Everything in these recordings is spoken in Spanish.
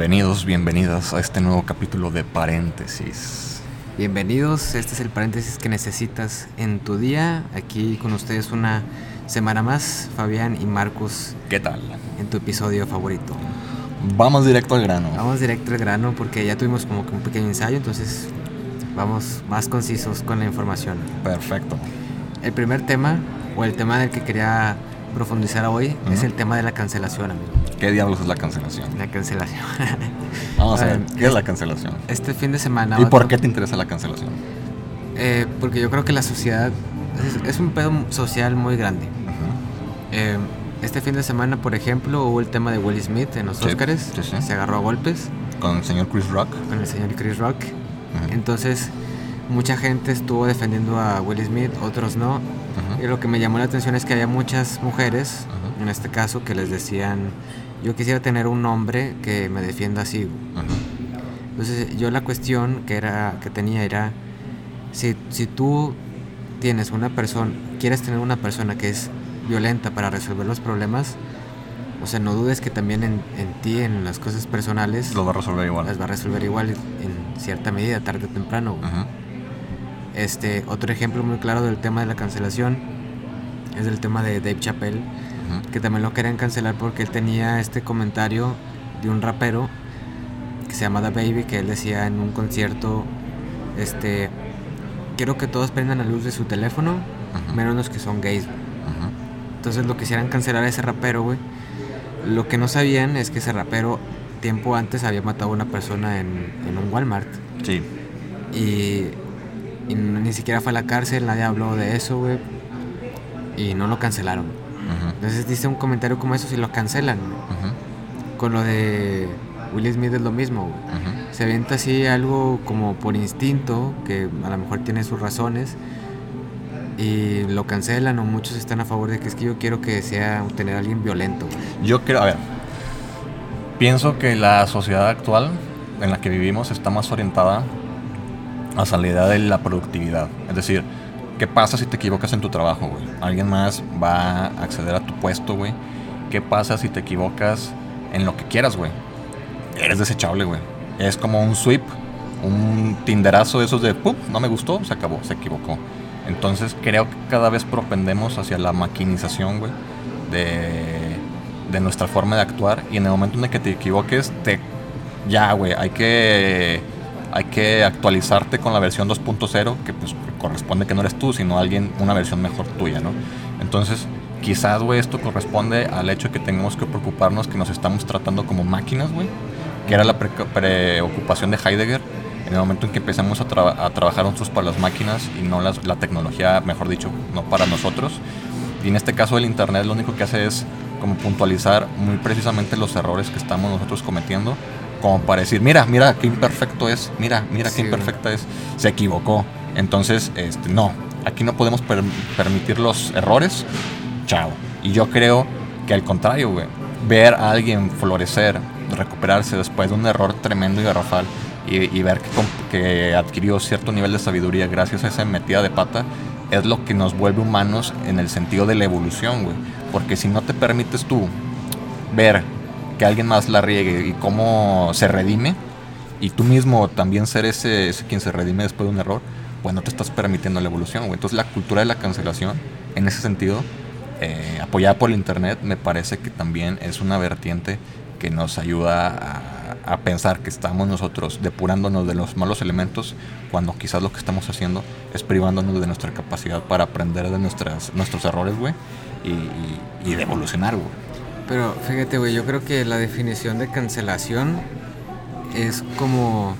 Bienvenidos, bienvenidas a este nuevo capítulo de Paréntesis. Bienvenidos, este es el paréntesis que necesitas en tu día. Aquí con ustedes una semana más, Fabián y Marcos, ¿Qué tal? en tu episodio favorito. Vamos directo al grano. Vamos directo al grano porque ya tuvimos como que un pequeño ensayo, entonces vamos más concisos con la información. Perfecto. El primer tema, o el tema del que quería profundizar hoy, es el tema de la cancelación, amigo. ¿Qué diablos es la cancelación? La cancelación. Vamos a ver, ¿qué es la cancelación? Este fin de semana... ¿Y por qué te interesa la cancelación? eh, porque yo creo que la sociedad es, es un pedo social muy grande. Eh, este fin de semana, por ejemplo, hubo el tema de Will Smith en los Sí, Oscars. sí, sí. Se agarró a golpes Con el señor Chris Rock. con el señor Chris Rock. Entonces, mucha gente estuvo defendiendo a Will Smith, otros no. Y lo que me llamó la atención es que había muchas mujeres, en este caso, que les decían, yo quisiera tener un hombre que me defienda así. Entonces, yo la cuestión que, era, que tenía era, si, si tú tienes una persona, quieres tener una persona que es violenta para resolver los problemas, o sea, no dudes que también en, en ti, en las cosas personales, Lo va a resolver igual. las va a resolver igual en cierta medida, tarde o temprano. Este, otro ejemplo muy claro del tema de la cancelación es el tema de Dave Chappelle, Que también lo querían cancelar porque él tenía este comentario de un rapero que se llama The Baby, que él decía en un concierto, este, quiero que todos prendan la luz de su teléfono, menos los que son gays. güey". Ujú. Entonces lo quisieran cancelar a ese rapero, güey. Lo que no sabían es que ese rapero tiempo antes había matado a una persona en, en un Walmart. Sí. Y, y ni siquiera fue a la cárcel, nadie habló de eso, güey. Y no lo cancelaron. Entonces dice un comentario como eso si lo cancelan. Con lo de Will Smith es lo mismo. Se avienta así algo como por instinto, que a lo mejor tiene sus razones. Y lo cancelan o muchos están a favor de que es que yo quiero que sea tener a alguien violento. Yo creo, a ver, pienso que la sociedad actual en la que vivimos está más orientada hacia la idea de la productividad. Es decir, ¿qué pasa si te equivocas en tu trabajo, güey? Alguien más va a acceder a tu puesto, güey. ¿Qué pasa si te equivocas en lo que quieras, güey? Eres desechable, güey. Es como un sweep, un tinderazo de esos de, ¡pum! No me gustó, se acabó, se equivocó. Entonces creo que cada vez propendemos hacia la maquinización, güey, de, de nuestra forma de actuar. Y en el momento en el que te equivoques, te ya, güey, hay que, hay que actualizarte con la versión 2.0, que pues corresponde que no eres tú, sino alguien, una versión mejor tuya, ¿no? Entonces, quizás, güey, esto corresponde al hecho de que tengamos que preocuparnos que nos estamos tratando como máquinas, güey, que era la pre- preocupación de Heidegger. En el momento en que empezamos a, traba- a trabajar nosotros para las máquinas y no las- la tecnología, mejor dicho, no para nosotros. Y en este caso el Internet lo único que hace es como puntualizar muy precisamente los errores que estamos nosotros cometiendo, como para decir, mira, mira qué imperfecto es, mira, mira qué imperfecta es, se equivocó. Entonces, este, no, aquí no podemos per- permitir los errores, chao. Y yo creo que al contrario, güey, ver a alguien florecer, recuperarse después de un error tremendo y garrafal y, y ver que, adquirió cierto nivel de sabiduría gracias a esa metida de pata, es lo que nos vuelve humanos en el sentido de la evolución, güey. Porque si no te permites tú ver que alguien más la riegue y cómo se redime, y tú mismo también ser ese quien se redime después de un error, pues no te estás permitiendo la evolución, güey. Entonces la cultura de la cancelación, en ese sentido, eh, apoyada por el internet, me parece que también es una vertiente que nos ayuda a, pensar que estamos nosotros depurándonos de los malos elementos cuando quizás lo que estamos haciendo es privándonos de nuestra capacidad para aprender de nuestras, nuestros errores, güey, y, y- y de evolucionar, güey. Pero fíjate, güey, yo creo que la definición de cancelación es como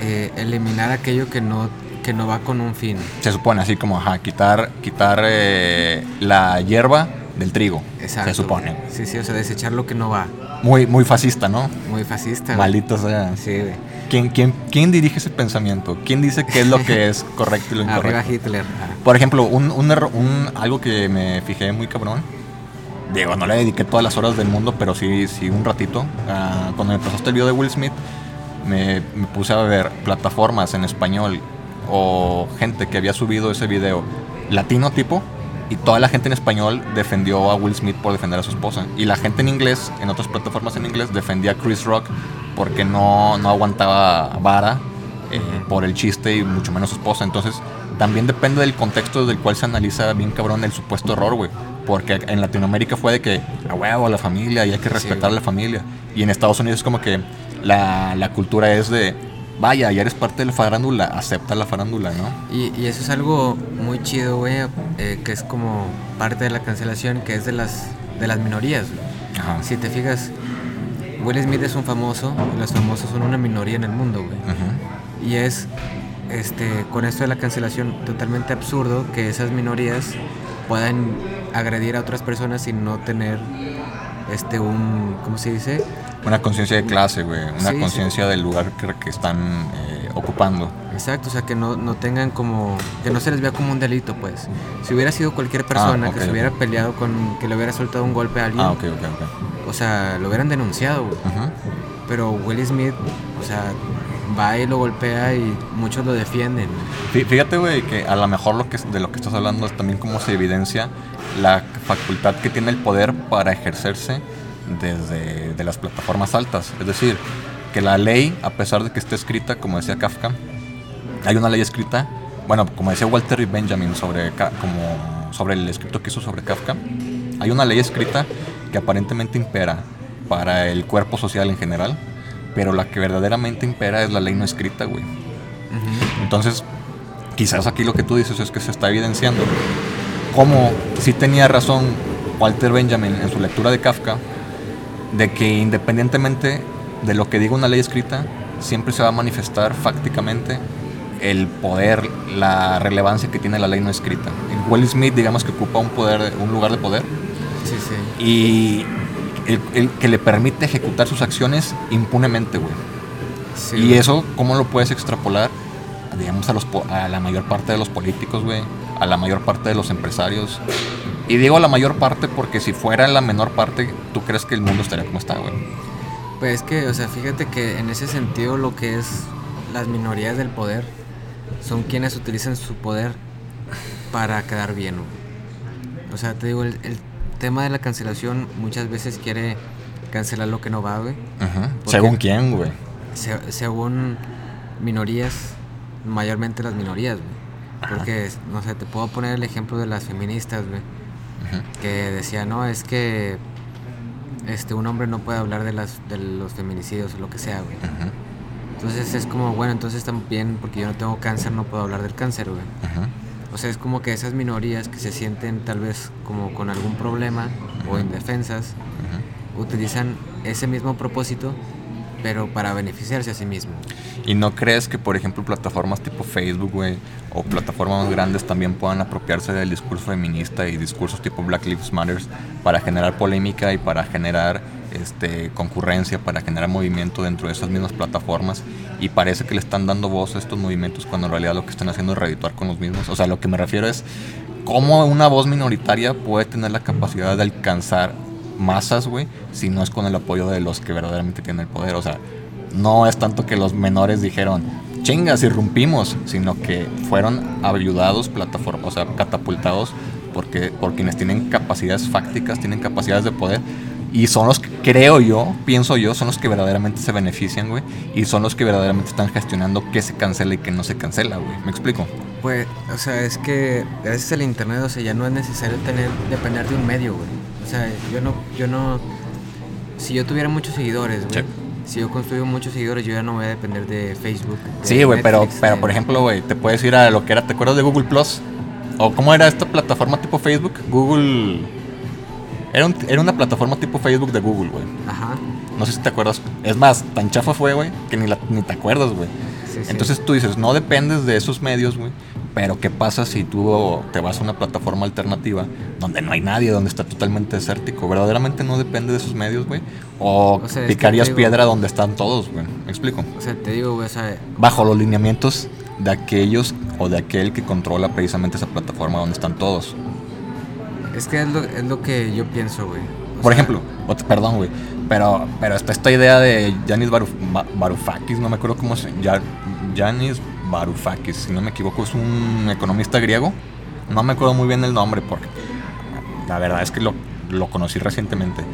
eh, eliminar aquello que no, que no va con un fin. Se supone así como, ajá, quitar, quitar eh, la hierba del trigo. Exacto. Se supone. güey. Sí, sí, o sea, desechar lo que no va. Muy, muy fascista, ¿no? Muy fascista. güey. Maldito sea. Sí, güey. ¿Quién, quién, ¿Quién dirige ese pensamiento? ¿Quién dice qué es lo que es correcto y lo Arriba incorrecto? Hitler. ajá. Por ejemplo, un, un, un- algo que me fijé muy cabrón. Digo, no le dediqué todas las horas del mundo, pero sí, sí un ratito. Ah, cuando me pasaste el video de Will Smith, me, me puse a ver plataformas en español o gente que había subido ese video latino tipo y toda la gente en español defendió a Will Smith por defender a su esposa y la gente en inglés en otras plataformas en inglés defendía a Chris Rock porque no, no aguantaba vara eh, por el chiste y mucho menos su esposa. Entonces, también depende del contexto del cual se analiza bien cabrón el supuesto error, güey. Porque en Latinoamérica fue de que, a huevo, a la familia, y hay que respetar a la familia. Y en Estados Unidos es como que la, la cultura es de, vaya, ya eres parte de la farándula, acepta la farándula, ¿no? Y, y eso es algo muy chido, güey, eh, que es como parte de la cancelación, que es de las, de las minorías. Ajá. Si te fijas, Will Smith es un famoso, y los famosos son una minoría en el mundo, güey. Y es, este, con esto de la cancelación, totalmente absurdo que esas minorías puedan agredir a otras personas sin no tener, este, un, ¿cómo se dice? Una conciencia de clase, güey. Una Sí, sí. conciencia del lugar que, que están eh, ocupando. Exacto, o sea, que no, no tengan como, que no se les vea como un delito, pues. Si hubiera sido cualquier persona Ah, ok, que se hubiera peleado con, que le hubiera soltado un golpe a alguien, Ah, ok, ok, ok. o sea, lo hubieran denunciado, güey. Pero Will Smith, o sea, va y lo golpea y muchos lo defienden. Fí- Fíjate, güey, que a lo mejor lo que, de lo que estás hablando es también cómo se evidencia la facultad que tiene el poder para ejercerse desde de las plataformas altas. Es decir, que la ley, a pesar de que esté escrita, como decía Kafka, hay una ley escrita, bueno, como decía Walter Benjamin sobre, como sobre el escrito que hizo sobre Kafka, hay una ley escrita que aparentemente impera para el cuerpo social en general, pero la que verdaderamente impera es la ley no escrita, güey. Entonces, quizás aquí lo que tú dices es que se está evidenciando cómo sí tenía razón Walter Benjamin en su lectura de Kafka, de que independientemente de lo que diga una ley escrita, siempre se va a manifestar fácticamente el poder, la relevancia que tiene la ley no escrita. Will Smith, digamos que ocupa un poder, un lugar de poder, Sí, sí. y el, el que le permite ejecutar sus acciones impunemente, güey. Sí, Y güey. eso, ¿cómo lo puedes extrapolar, digamos, a, los, a la mayor parte de los políticos, güey? A la mayor parte de los empresarios. Y digo la mayor parte porque si fuera la menor parte, ¿tú crees que el mundo estaría como está, güey? Pues es que, o sea, fíjate que en ese sentido lo que es las minorías del poder son quienes utilizan su poder para quedar bien. güey. O sea, te digo, el, el tema de la cancelación muchas veces quiere cancelar lo que no va, güey. ¿Por Según quién, güey. Se- según minorías, mayormente las minorías, güey. Porque, no sé, te puedo poner el ejemplo de las feministas, güey. Que decía, no, es que este, un hombre no puede hablar de, las, de los feminicidios o lo que sea, güey. Entonces es como, bueno, entonces también, porque yo no tengo cáncer, no puedo hablar del cáncer, güey. O sea, es como que esas minorías que se sienten tal vez como con algún problema o indefensas, utilizan ese mismo propósito, pero para beneficiarse a sí mismo. ¿Y no crees que, por ejemplo, plataformas tipo Facebook, güey, o plataformas grandes también puedan apropiarse del discurso feminista y discursos tipo Black Lives Matter para generar polémica y para generar este, concurrencia, para generar movimiento dentro de esas mismas plataformas? Y parece que le están dando voz a estos movimientos cuando en realidad lo que están haciendo es redituar con los mismos. O sea, lo que me refiero es cómo una voz minoritaria puede tener la capacidad de alcanzar masas, güey, si no es con el apoyo de los que verdaderamente tienen el poder. O sea, no es tanto que los menores dijeron, chingas, irrumpimos, sino que fueron ayudados, plataforma, o sea, catapultados porque, por quienes tienen capacidades fácticas, tienen capacidades de poder. Y son los que, creo yo, pienso yo, son los que verdaderamente se benefician, güey. Y son los que verdaderamente están gestionando qué se cancela y qué no se cancela, güey. ¿Me explico? Pues, o sea, es que gracias al internet, o sea, ya no es necesario tener, depender de un medio, güey. O sea, yo no, yo no, si yo tuviera muchos seguidores, güey, Sí. si yo construyo muchos seguidores, yo ya no voy a depender de Facebook. de Sí, güey, pero, pero de- por ejemplo, güey, te puedes ir a lo que era, ¿te acuerdas de Google Plus? ¿O cómo era esta plataforma tipo Facebook? Google... Era, un- era una plataforma tipo Facebook de Google, güey. Ajá. No sé si te acuerdas. Es más, tan chafa fue, güey, que ni, la- ni te acuerdas, güey. Sí, sí. Entonces tú dices, no dependes de esos medios, güey. Pero ¿qué pasa si tú te vas a una plataforma alternativa donde no hay nadie, donde está totalmente desértico? ¿Verdaderamente no depende de esos medios, güey? ¿O, sea, picarías digo- piedra donde están todos, güey? ¿Me explico? O sea, te digo, güey, o sea, Bajo los lineamientos de aquellos o de aquel que controla precisamente esa plataforma donde están todos. es que es lo, es lo que yo pienso, güey. Por sea, ejemplo, perdón, güey, pero, pero está esta idea de Yanis Varoufakis, no me acuerdo cómo se llama. Yanis Varoufakis, si no me equivoco, es un economista griego. No me acuerdo muy bien el nombre porque la verdad es que lo, lo conocí recientemente.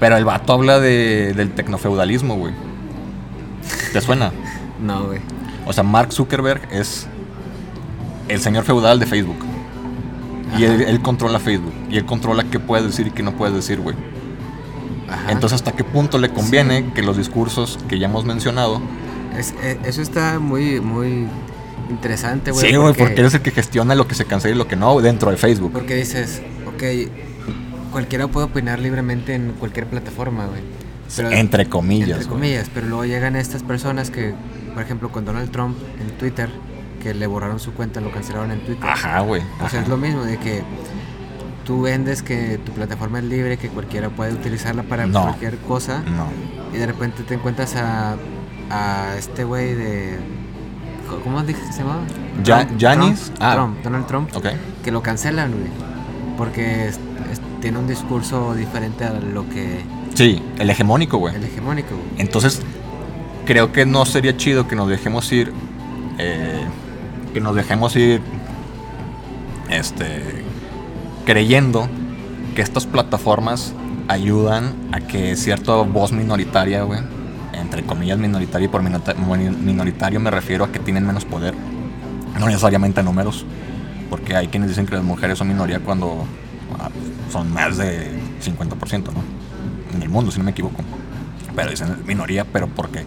Pero el vato habla de, del tecnofeudalismo, güey. ¿Te suena? No, güey. O sea, Mark Zuckerberg es el señor feudal de Facebook. Y él, él controla Facebook. Y él controla qué puedes decir y qué no puedes decir, güey. Entonces, ¿hasta qué punto le conviene que los discursos que ya hemos mencionado... Es- eh, eso está muy, muy interesante, güey. sí, güey, porque él es el que gestiona lo que se cancela y lo que no dentro de Facebook. Porque dices, ok, cualquiera puede opinar libremente en cualquier plataforma, güey. Pero- entre comillas. Entre comillas, pero luego llegan estas personas que, por ejemplo, con Donald Trump en Twitter, que le borraron su cuenta, lo cancelaron en Twitter. Ajá, güey. O sea, es lo mismo de que tú vendes que tu plataforma es libre, que cualquiera puede utilizarla para No. cualquier cosa, No. y de repente te encuentras a, a este güey de... ¿Cómo dije que se llamaba? Ya- Trump, Ah. Trump, Donald Trump, Ok. que lo cancelan, güey. Porque es- es- tiene un discurso diferente a lo que... Sí, el hegemónico, güey. El hegemónico, güey. Entonces, creo que no sería chido que nos dejemos ir. eh, que nos dejemos ir. Este. Creyendo que estas plataformas ayudan a que cierta voz minoritaria, güey. Entre comillas minoritaria y por minoritario me refiero a que tienen menos poder. No necesariamente números. Porque hay quienes dicen que las mujeres son minoría cuando ah, son más de 50%, ¿no? En el mundo, si no me equivoco pero dicen minoría, pero porque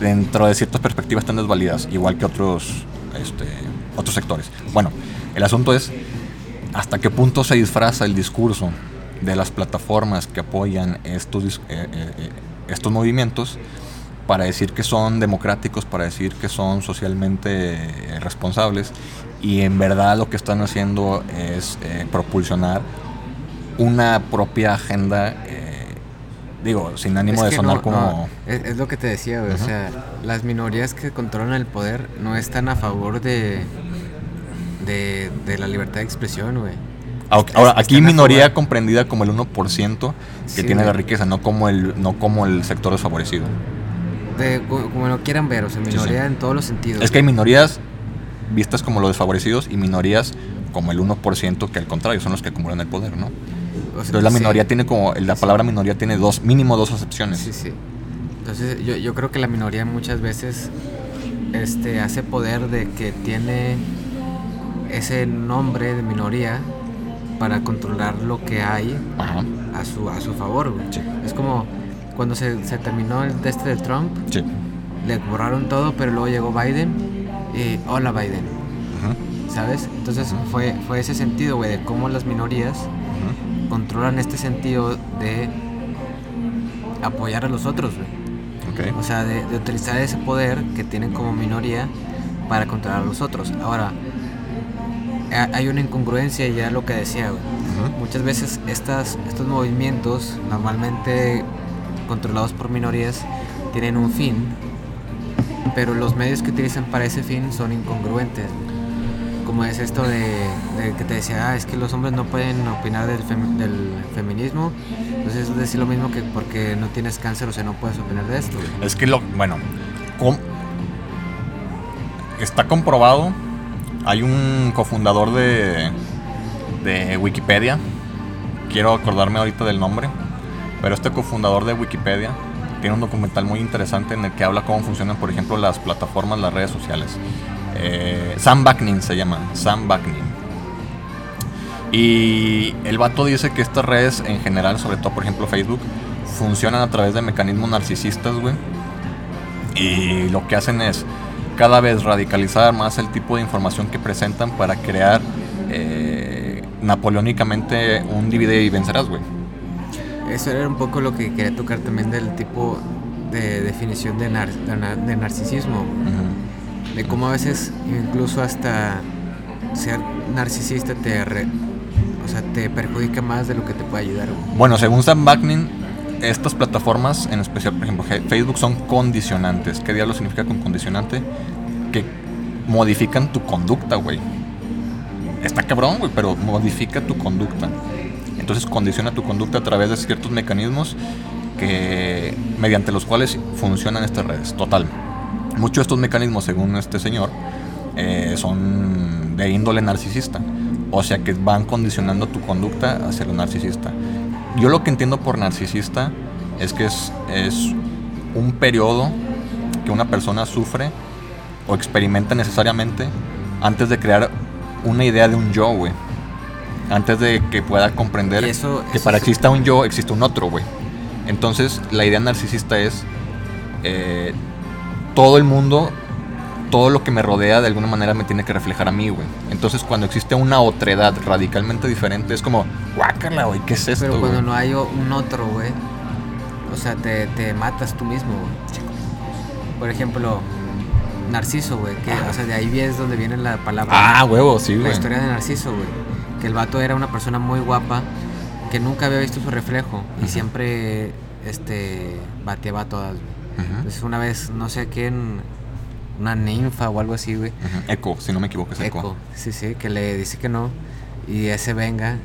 dentro de ciertas perspectivas están desvalidas, igual que otros, este, otros sectores. Bueno, el asunto es hasta qué punto se disfraza el discurso de las plataformas que apoyan estos, eh, eh, eh, estos movimientos para decir que son democráticos, para decir que son socialmente eh, responsables y en verdad lo que están haciendo es eh, propulsionar una propia agenda, eh, digo, sin ánimo Es de sonar no, como... no, es, es lo que te decía, güey. Ujú. O sea, las minorías que controlan el poder no están a favor de, de, de la libertad de expresión, güey. Ahora, aquí minoría comprendida como el 1% que Sí, tiene la riqueza, no como el, no como el sector desfavorecido. De, co- como lo quieran ver, o sea, Sí, minoría sí. en todos los sentidos. Es que hay minorías vistas como los desfavorecidos y minorías como el 1% que al contrario son los que acumulan el poder, ¿no? O sea, Entonces la sí, minoría tiene como, la palabra minoría tiene dos, mínimo dos acepciones. Sí, sí. Entonces yo, yo creo que la minoría muchas veces este, hace poder de que tiene ese nombre de minoría para controlar lo que hay Ajá, a su, a su favor, güey. Sí. Es como cuando se, se terminó el de este de Trump, sí. le borraron todo, pero luego llegó Biden y hola Biden, ¿sabes? Entonces fue, fue ese sentido, güey, de cómo las minorías controlan este sentido de apoyar a los otros, güey. O sea, de, de utilizar ese poder que tienen como minoría para controlar a los otros. Ahora, hay una incongruencia y ya lo que decía, güey. Ujú. Muchas veces estas, estos movimientos, normalmente controlados por minorías, tienen un fin, pero los medios que utilizan para ese fin son incongruentes. Como es esto de, de que te decía, ah, es que los hombres no pueden opinar del, fem- del feminismo. Entonces es decir lo mismo que porque no tienes cáncer, o sea, no puedes opinar de esto. güey. Es que lo, bueno, com- está comprobado. Hay un cofundador de, de Wikipedia. Quiero acordarme ahorita del nombre. Pero este cofundador de Wikipedia tiene un documental muy interesante en el que habla cómo funcionan, por ejemplo, las plataformas, las redes sociales. Eh, Sam Baknin se llama. Sam Baknin. Y el vato dice que estas redes en general, sobre todo por ejemplo Facebook, funcionan a través de mecanismos narcisistas, güey. Y lo que hacen es cada vez radicalizar más el tipo de información que presentan para crear eh, napoleónicamente un divide y vencerás, güey. Eso era un poco lo que quería tocar también del tipo de definición de, nar- de nar- de narcisismo. Ujú. De cómo a veces incluso hasta ser narcisista te, re- o sea, te perjudica más de lo que te puede ayudar. güey. Bueno, según Sam Baknin, estas plataformas, en especial, por ejemplo, Facebook, son condicionantes. ¿Qué diablo significa con condicionante? Que modifican tu conducta, güey. Está cabrón, güey, pero modifica tu conducta. Entonces condiciona tu conducta a través de ciertos mecanismos que mediante los cuales funcionan estas redes. Total. Muchos de estos mecanismos, según este señor, eh, son de índole narcisista. O sea que van condicionando tu conducta hacia lo narcisista. Yo lo que entiendo por narcisista es que es, es un periodo que una persona sufre o experimenta necesariamente antes de crear una idea de un yo, güey. Antes de que pueda comprender eso- que eso para exista un yo existe un otro, güey. Entonces, la idea narcisista es eh, todo el mundo, todo lo que me rodea de alguna manera me tiene que reflejar a mí, güey. Entonces, cuando existe una otredad radicalmente diferente, es como, guácala, güey, ¿qué es esto? Pero cuando güey?" no hay un otro, güey, o sea, te, te matas tú mismo, güey. Por ejemplo, Narciso, güey, que, o sea, de ahí es donde viene la palabra. Ah, huevo, sí, la güey. historia de Narciso, güey. Que el vato era una persona muy guapa, que nunca había visto su reflejo y siempre, este, bateaba a todas, güey. Entonces una vez, no sé quién, una ninfa o algo así, güey. ujú. Eco, si no me equivoco, es Eco. Eco, sí, sí, que le dice que no y ese venga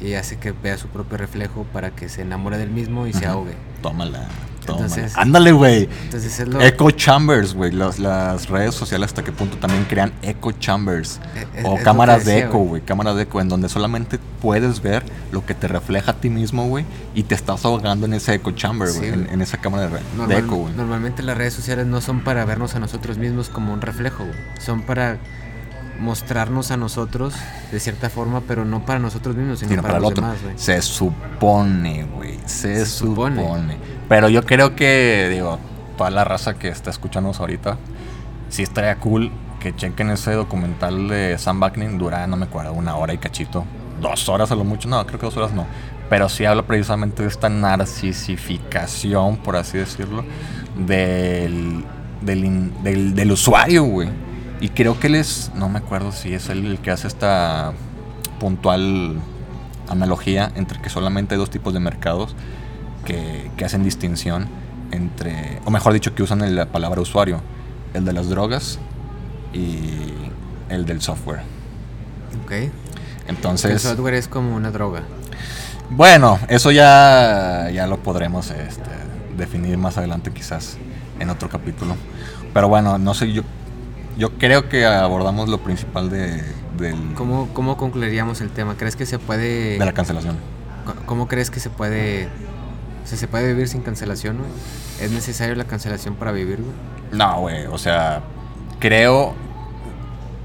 y hace que vea su propio reflejo para que se enamore del mismo y se ahogue. Tómala. Entonces- Ándale, güey. Entonces es lo... Echo chambers, güey. Las, las redes sociales hasta qué punto también crean echo chambers. Eh, eh, o es cámaras de eco, güey. Cámaras de eco, en donde solamente puedes ver lo que te refleja a ti mismo, güey. Y te estás ahogando en ese echo chamber, Sí, güey. en, esa cámara de, eco, güey. Normalmente las redes sociales no son para vernos a nosotros mismos como un reflejo, güey. Son para mostrarnos a nosotros de cierta forma, pero no para nosotros mismos, sino, Sino para, para el los otro. demás, güey. Se supone, güey. Se, Se supone. supone. Pero yo creo que, digo, toda la raza que está escuchándonos ahorita, sí estaría cool que chequen ese documental de Sam Buckning. Dura, no me acuerdo, una hora y cachito. Dos horas a lo mucho. No, creo que dos horas no. Pero sí habla precisamente de esta narcisificación, por así decirlo, del, del, del, del usuario, güey. Y creo que él es, no me acuerdo si es él el que hace esta puntual analogía entre que solamente hay dos tipos de mercados que, que hacen distinción entre, o mejor dicho, que usan la palabra usuario, el de las drogas y el del software. Ok. el Entonces, software es como una droga. bueno, eso ya, ya lo podremos este, definir más adelante quizás en otro capítulo. Pero bueno, no sé, yo, yo creo que abordamos lo principal de, del, ¿Cómo, ¿Cómo concluiríamos el tema? ¿Crees que se puede... de la cancelación. ¿Cómo crees que se puede... O sea, ¿se puede vivir sin cancelación, güey? ¿Es necesario la cancelación para vivir, güey? No, güey, o sea, creo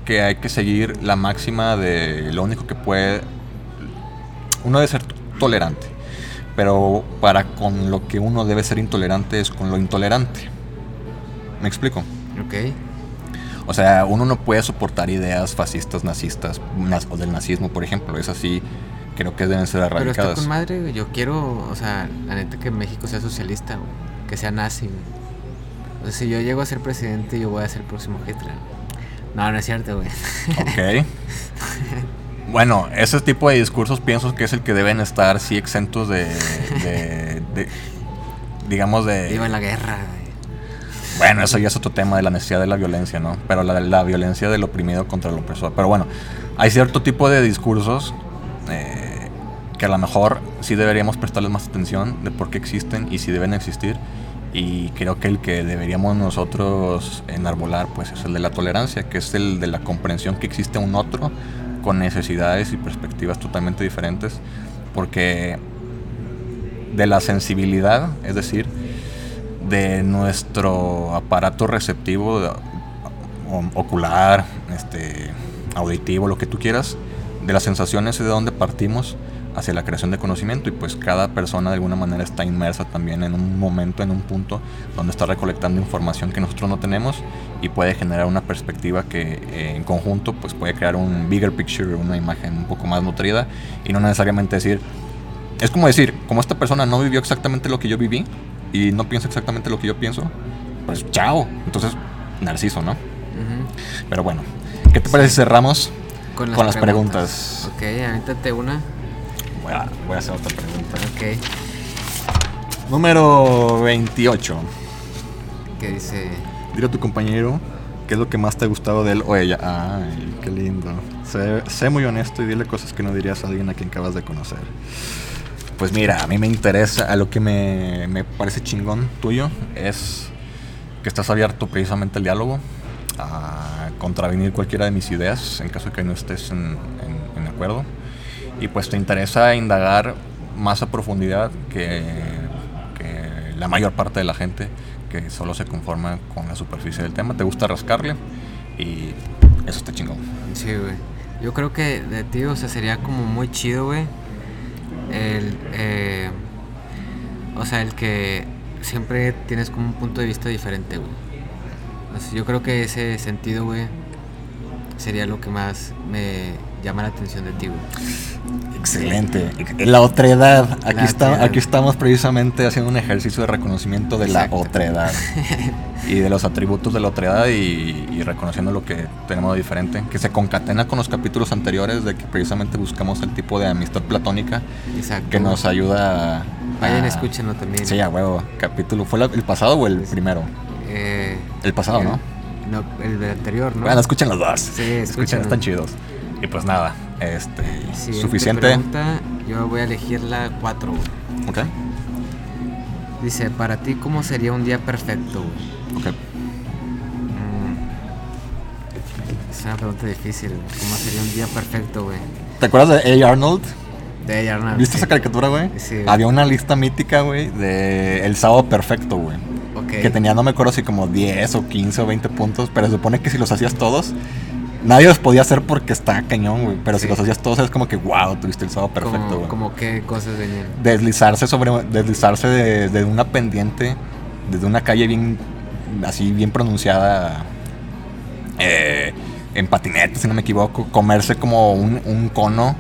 que hay que seguir la máxima de lo único que puede... Uno debe ser tolerante, pero para con lo que uno debe ser intolerante es con lo intolerante. ¿Me explico? Ok. O sea, uno no puede soportar ideas fascistas, nazistas, naz- o del nazismo, por ejemplo. Es así, creo que deben ser Pero está erradicadas. con madre, güey. Yo quiero, o sea, la neta que México sea socialista, güey. Que sea nazi, güey. O sea, si yo llego a ser presidente, yo voy a ser el próximo Hitler. No, no es cierto, güey. Ok. Bueno, ese tipo de discursos pienso que es el que deben estar sí exentos de, de- de- digamos de... Viva la guerra, güey. Bueno, eso ya es otro tema de la necesidad de la violencia, ¿no? Pero la, la violencia del oprimido contra el opresor. Pero bueno, hay cierto tipo de discursos eh, que a lo mejor sí deberíamos prestarles más atención de por qué existen y si deben existir. Y creo que el que deberíamos nosotros enarbolar, pues es el de la tolerancia, que es el de la comprensión que existe un otro con necesidades y perspectivas totalmente diferentes. Porque de la sensibilidad, es decir, de nuestro aparato receptivo ocular, este, auditivo, lo que tú quieras, de las sensaciones es de donde partimos hacia la creación de conocimiento y pues cada persona de alguna manera está inmersa también en un momento, en un punto donde está recolectando información que nosotros no tenemos y puede generar una perspectiva que eh, en conjunto pues puede crear un bigger picture, una imagen un poco más nutrida y no necesariamente decir, es como decir, como esta persona no vivió exactamente lo que yo viví y no piensa exactamente lo que yo pienso, pues chao. Entonces, narciso, ¿no? Pero bueno, ¿qué te parece si cerramos? Con las, Con las preguntas. Ok, una. Voy a, voy a hacer otra pregunta. Ok. Número 28. Que dice... Dile a tu compañero qué es lo que más te ha gustado de él o ella. Ay, qué lindo. Sé, sé muy honesto y dile cosas que no dirías a alguien a quien acabas de conocer. Pues mira, a mí me interesa, a lo que me, me parece chingón tuyo es que estás abierto precisamente al diálogo, a contravenir cualquiera de mis ideas en caso de que no estés en, en- en acuerdo. Y pues te interesa indagar más a profundidad que, la mayor parte de la gente que solo se conforma con la superficie del tema, te gusta rascarle y eso está chingón. Sí, güey. Yo creo que de ti, o sea, sería como muy chido, güey. El, eh, o sea, el que siempre tienes como un punto de vista diferente, güey. Yo creo que ese sentido, güey, sería lo que más me llama la atención de ti, güey. Excelente. La otredad. Aquí, La está, otredad. aquí estamos precisamente haciendo un ejercicio de reconocimiento de Exacto. la otredad. y de los atributos de la otredad y, y reconociendo lo que tenemos de diferente. Que se concatena con los capítulos anteriores de que precisamente buscamos el tipo de amistad platónica Exacto. que nos ayuda a... Vayan, a- escúchenlo también. Sí, a huevo. Capítulo. ¿Fue la- el pasado o el primero? Eh, El pasado, ¿no? No, el anterior, ¿no? Bueno, escuchen los dos. Sí, escuchen, están chidos. Y pues nada, este, Siguiente suficiente. pregunta, yo voy a elegir la 4, güey. Ok, Dice, para ti, ¿cómo sería un día perfecto, ok. Mm. Es una pregunta difícil. ¿Cómo sería un día perfecto, güey? ¿Te acuerdas de A. Arnold? De Arnold. ¿Viste sí. esa caricatura, güey? Sí. Había una lista mítica, güey, de El Sábado Perfecto, güey. Ok. Que tenía, no me acuerdo si como 10 o 15 o 20 puntos, pero se supone que si los hacías todos, nadie los podía hacer porque está cañón, güey. Pero si los hacías todos es como que, wow, tuviste el Sábado Perfecto, güey. como qué cosas venían. Deslizarse sobre, deslizarse de, de una pendiente, desde una calle bien, así bien pronunciada, eh, en patinete, si no me equivoco, comerse como un, un cono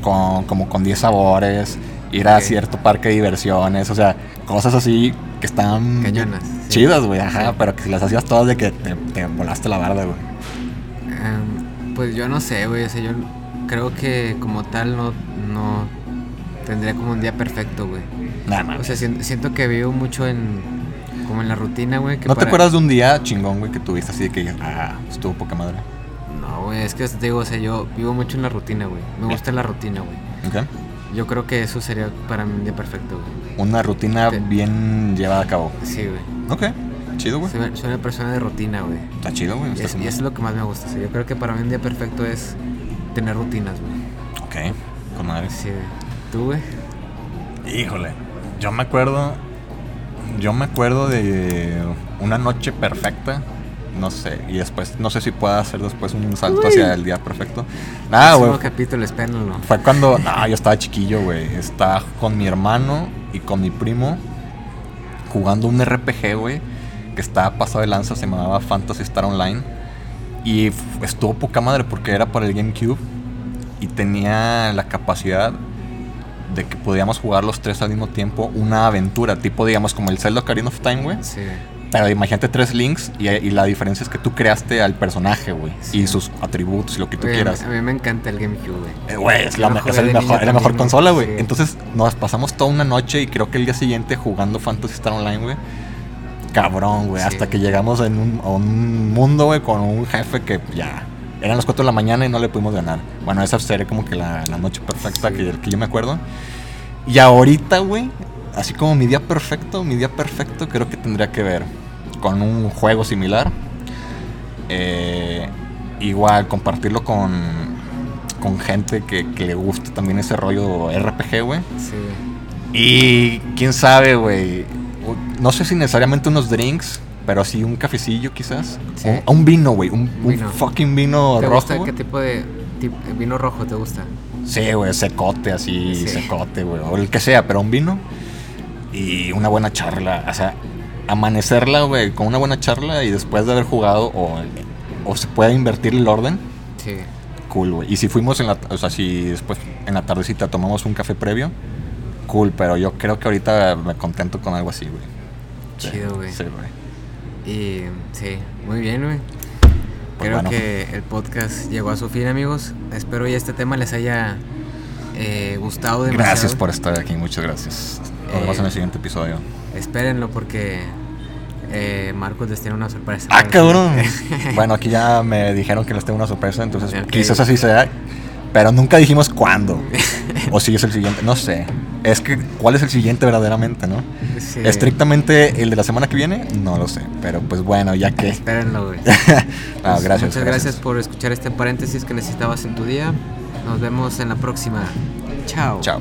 con, como con 10 sabores, ir a cierto parque de diversiones, o sea, cosas así que están Cañonas, chidas, güey, ajá, pero que si las hacías todas de que te, te volaste la barda, güey. Em, pues yo no sé, güey. O sea, yo creo que como tal no, no tendría como un día perfecto, güey. Nada más. O sea, sien- siento que vivo mucho en como en la rutina, güey. ¿No te acuerdas de un día chingón, güey, que tuviste así de que, ah, estuvo poca madre? No, güey, es que te digo, o sea, yo vivo mucho en la rutina, güey. Me gusta la rutina, güey. ¿Ok? Yo creo que eso sería para mí un día perfecto, güey. Una rutina bien llevada a cabo. Sí, güey. Ok, chido, güey. Soy, soy una persona de rutina, güey. Está chido, güey. Y, es- y eso es lo que más me gusta. yo creo que para mí un día perfecto es tener rutinas, güey. Ok, con madre. Sí, güey. ¿Tú, güey? Híjole, yo me acuerdo. Yo me acuerdo de una noche perfecta. No sé, y después, no sé si pueda hacer después un salto Uy. hacia el día perfecto. Nada, güey. capítulo, espérenlo. Fue cuando, no, yo estaba chiquillo, güey. Estaba con mi hermano y con mi primo jugando un RPG, güey, que estaba pasado de lanza, se llamaba Fantasy Star Online. Y estuvo poca madre porque era para el GameCube y tenía la capacidad de que podíamos jugar los tres al mismo tiempo una aventura, tipo, digamos, como el Zelda Ocarina of Time, güey. Sí. Pero imagínate tres links y, y la diferencia es que tú creaste al personaje, güey, Sí. y sus atributos y lo que tú mí- quieras. A mí me encanta el GameCube, güey. Eh, Güey, es, la, me- es el mejor, la mejor consola, güey. sí. Entonces nos pasamos toda una noche y creo que el día siguiente jugando Fantasy Star Online, güey. Cabrón, güey. Sí, hasta que llegamos en un, a un mundo, güey, con un jefe que ya... Eran las 4 de la mañana y no le pudimos ganar. Bueno, esa sería como que la, la noche perfecta Sí. que, que yo me acuerdo. Y ahorita, güey, así como mi día perfecto, mi día perfecto creo que tendría que ver con un juego similar. Eh, igual, compartirlo con, con gente que, que le guste también ese rollo RPG, güey. Sí. Y quién sabe, güey. No sé si necesariamente unos drinks, pero sí un cafecillo quizás. Sí. Un, un vino, güey. Un, fucking vino ¿Te rojo. gusta qué tipo de vino rojo te gusta? Sí, güey, secote así, Sí. secote, güey. O el que sea, pero un vino. Y una buena charla. O sea, amanecerla, güey, con una buena charla y después de haber jugado, o, o se puede invertir el orden. Sí. Cool, güey. Y si fuimos en la, o sea, si después en la tardecita tomamos un café previo, cool, pero yo creo que ahorita me contento con algo así, güey. Chido, güey. Sí, güey. Y sí, muy bien, güey. Pues Creo bueno. que el podcast llegó a su fin, amigos. Espero y este tema les haya eh, gustado demasiado. Gracias por estar aquí, muchas gracias. Nos vemos Eh, en el siguiente episodio. Espérenlo porque eh, Marcos les tiene una sorpresa. ¡Ah, cabrón! bueno, aquí ya me dijeron que les tengo una sorpresa, entonces Ok. quizás así sea. Pero nunca dijimos cuándo. o si es el siguiente, no sé. Es que, ¿cuál es el siguiente verdaderamente, no? Sí. Estrictamente el de la semana que viene, no lo sé. Pero pues bueno, ya que. Espérenlo, güey. Pues, gracias. Muchas gracias por escuchar este paréntesis que necesitabas en tu día. Nos vemos en la próxima. Chao. Chao.